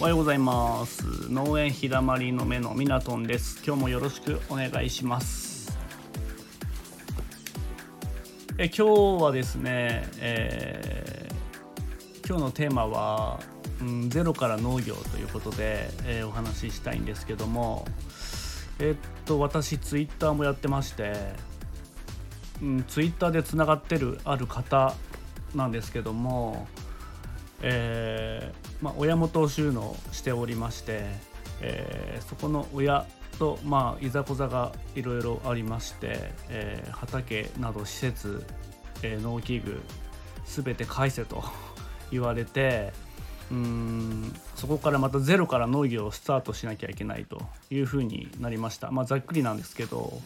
おはようございます。農園ひだまりの目のみなとんです。今日もよろしくお願いします。え今日はですね、えー、今日のテーマは、うん、ゼロから農業ということで、えー、お話ししたいんですけどもえー、っと私ツイッターもやってまして、うん、ツイッターでつながってるある方なんですけどもえー、まあ、親元を収納しておりまして、えー、そこの親と、まあ、いざこざがいろいろありまして、えー、畑など施設、え農機具全て返せと 言われてうんそこからまたゼロから農業をスタートしなきゃいけないというふうになりました、まあ、ざっくりなんですけど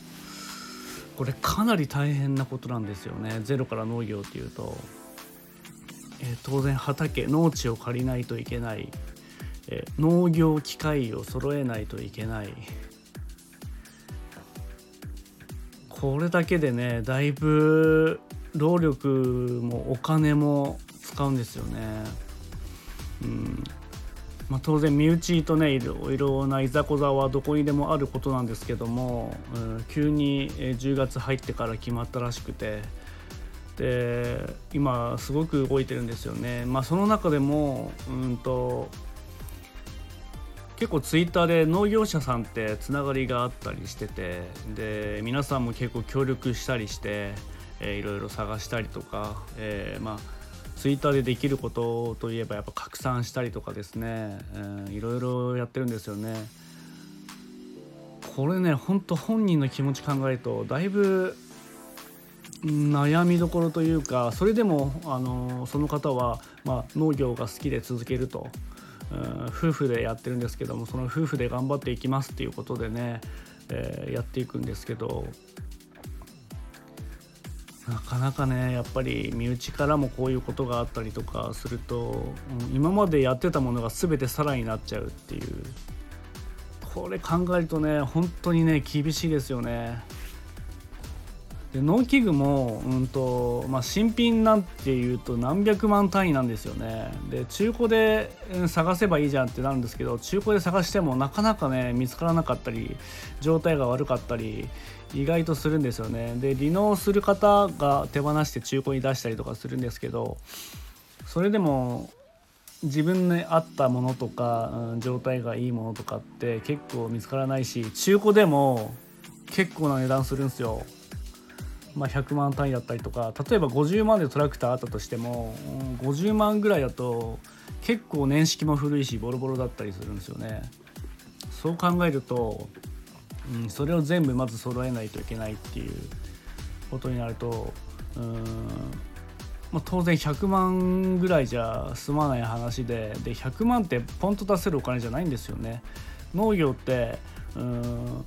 これかなり大変なことなんですよねゼロから農業っていうと。え当然畑農地を借りないといけない、え農業機械を揃えないといけないこれだけでねだいぶ労力もお金も使うんですよね。うんまあ、当然身内とねいろいろないざこざはどこにでもあることなんですけども、うん、急に10月入ってから決まったらしくて。で今すごく動いてるんですよね。まあ、その中でもうんと結構ツイッターで農業者さんってつながりがあったりしててで皆さんも結構協力したりして、えー、いろいろ探したりとか、えー、まあツイッターでできることといえばやっぱ拡散したりとかですね、えー、いろいろやってるんですよね。これねほんと本人の気持ち考えるとだいぶ悩みどころというかそれでもあのその方は、ま、農業が好きで続けると、うん、夫婦でやってるんですけどもその夫婦で頑張っていきますっていうことでね、えー、やっていくんですけどなかなかねやっぱり身内からもこういうことがあったりとかすると、うん、今までやってたものが全てさらになっちゃうっていうこれ考えるとね本当にね厳しいですよね。で農機具も、うんとまあ、新品なんていうと何百万単位なんですよね。で中古で探せばいいじゃんってなるんですけど中古で探してもなかなかね見つからなかったり状態が悪かったり意外とするんですよね。で利納する方が手放して中古に出したりとかするんですけどそれでも自分に合ったものとか、うん、状態がいいものとかって結構見つからないし中古でも結構な値段するんですよ。まあ、100万単位だったりとか例えば50万でトラクターあったとしても、うん、50万ぐらいだと結構年式も古いしボロボロだったりするんですよね。そう考えると、うん、それを全部まず揃えないといけないっていうことになるとうん、まあ、当然100万ぐらいじゃ済まない話でで100万ってポンと出せるお金じゃないんですよね。農業ってうん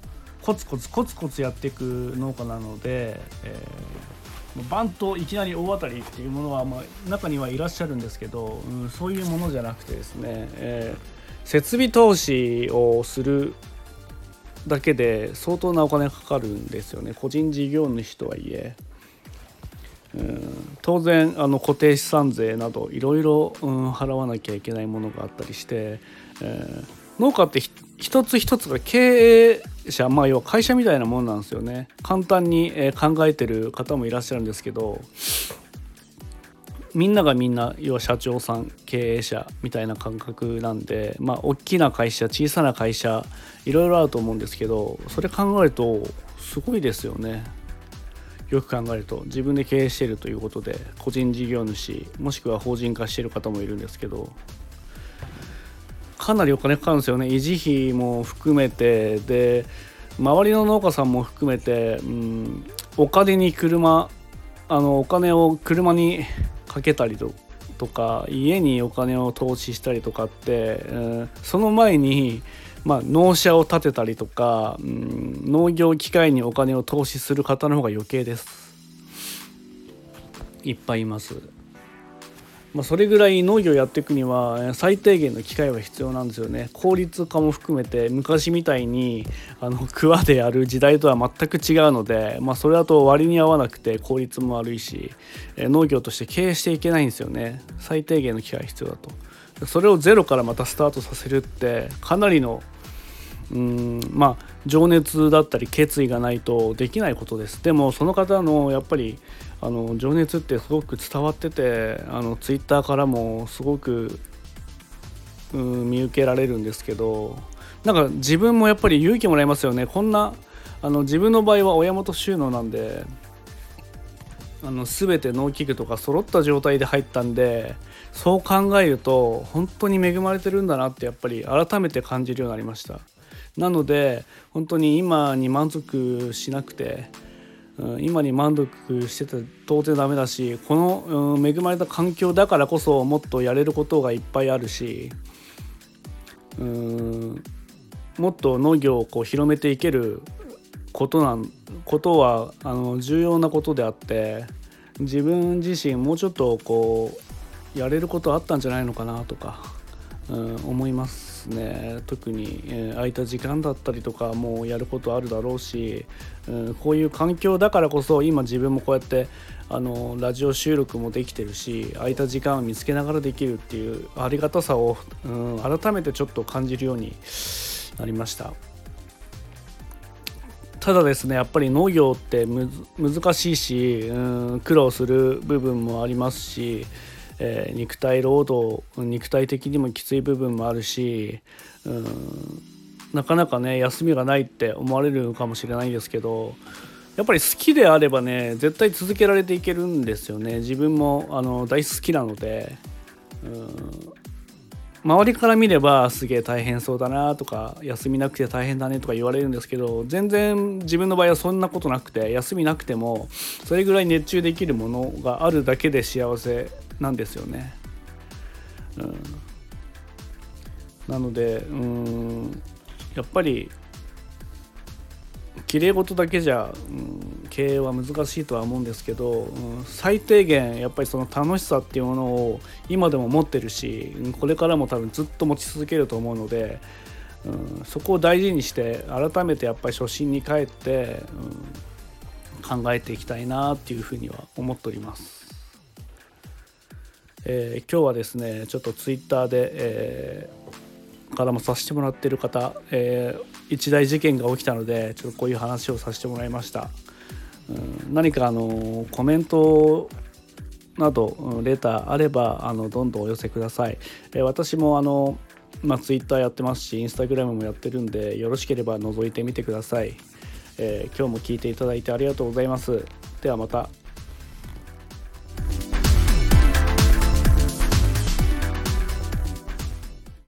コツコツコツコツやっていく農家なので、えー、バンといきなり大当たりっていうものは、まあ、中にはいらっしゃるんですけど、うん、そういうものじゃなくてですね、えー、設備投資をするだけで相当なお金かかるんですよね個人事業主とはいえ。うん、当然あの固定資産税などいろいろ払わなきゃいけないものがあったりして、えー、農家って一つ一つが経営者まあ要は会社みたいなもんなんですよね。簡単に、考えてる方もいらっしゃるんですけどみんながみんな要は社長さん経営者みたいな感覚なんでまあ大きな会社小さな会社いろいろあると思うんですけどそれ考えるとすごいですよね。よく考えると自分で経営してるということで個人事業主もしくは法人化してる方もいるんですけどかなりお金かかるんですよね。維持費も含めて。で周りの農家さんも含めて、うん、お金に車あのお金を車にかけたりととか家にお金を投資したりとかって、うん、その前に、まあ、農舎を建てたりとか、うん、農業機械にお金を投資する方の方が余計です。いっぱいいます。まあ、それぐらい農業やっていくには最低限の機械は必要なんですよね。効率化も含めて昔みたいにあの桑でやる時代とは全く違うので、まあ、それだと割に合わなくて効率も悪いし農業として経営していけないんですよね。最低限の機械必要だと。それをゼロからまたスタートさせるってかなりのうんまあ情熱だったり決意がないとできないことです。でもその方のやっぱりあの情熱ってすごく伝わっててあのツイッターからもすごくうん見受けられるんですけどなんか自分もやっぱり勇気もらいますよね。こんなあの自分の場合は親元収納なんであの全て農機具とか揃った状態で入ったんでそう考えると本当に恵まれてるんだなってやっぱり改めて感じるようになりました。なので本当に今に満足しなくてうん今に満足してて当然ダメだしこの恵まれた環境だからこそもっとやれることがいっぱいあるしうんもっと農業をこう広めていけることなんことはあの重要なことであって自分自身もうちょっとこうやれることあったんじゃないのかなとか、うん、思いますね特に、えー、空いた時間だったりとかもうやることあるだろうし、うん、こういう環境だからこそ今自分もこうやってあのラジオ収録もできてるし空いた時間を見つけながらできるっていうありがたさを、うん、改めてちょっと感じるようになりました。ただですねやっぱり農業って難しいし、うん、苦労する部分もありますし、えー、肉体労働肉体的にもきつい部分もあるし、うん、なかなかね休みがないって思われるかもしれないですけどやっぱり好きであればね絶対続けられていけるんですよね。自分もあの大好きなので、うん、周りから見ればすげえ大変そうだなとか休みなくて大変だねとか言われるんですけど全然自分の場合はそんなことなくて休みなくてもそれぐらい熱中できるものがあるだけで幸せなんですよね。うん、なのでうんやっぱり綺麗事だけじゃ、うん、経営は難しいとは思うんですけど、うん、最低限やっぱりその楽しさっていうものを今でも持ってるしこれからも多分ずっと持ち続けると思うので、うん、そこを大事にして改めてやっぱり初心に帰って、うん、考えていきたいなっていうふうには思っております。えー、今日はですねちょっとツイッターで、えー、からもさせてもらってる方、えー一大事件が起きたのでちょっとこういう話をさせてもらいました、うん、何かあのコメントなどレターあればあのどんどんお寄せください、え私もあのまあ、Twitter やってますし Instagram もやってるんでよろしければ覗いてみてください、えー、今日も聞いていただいてありがとうございます。ではまた。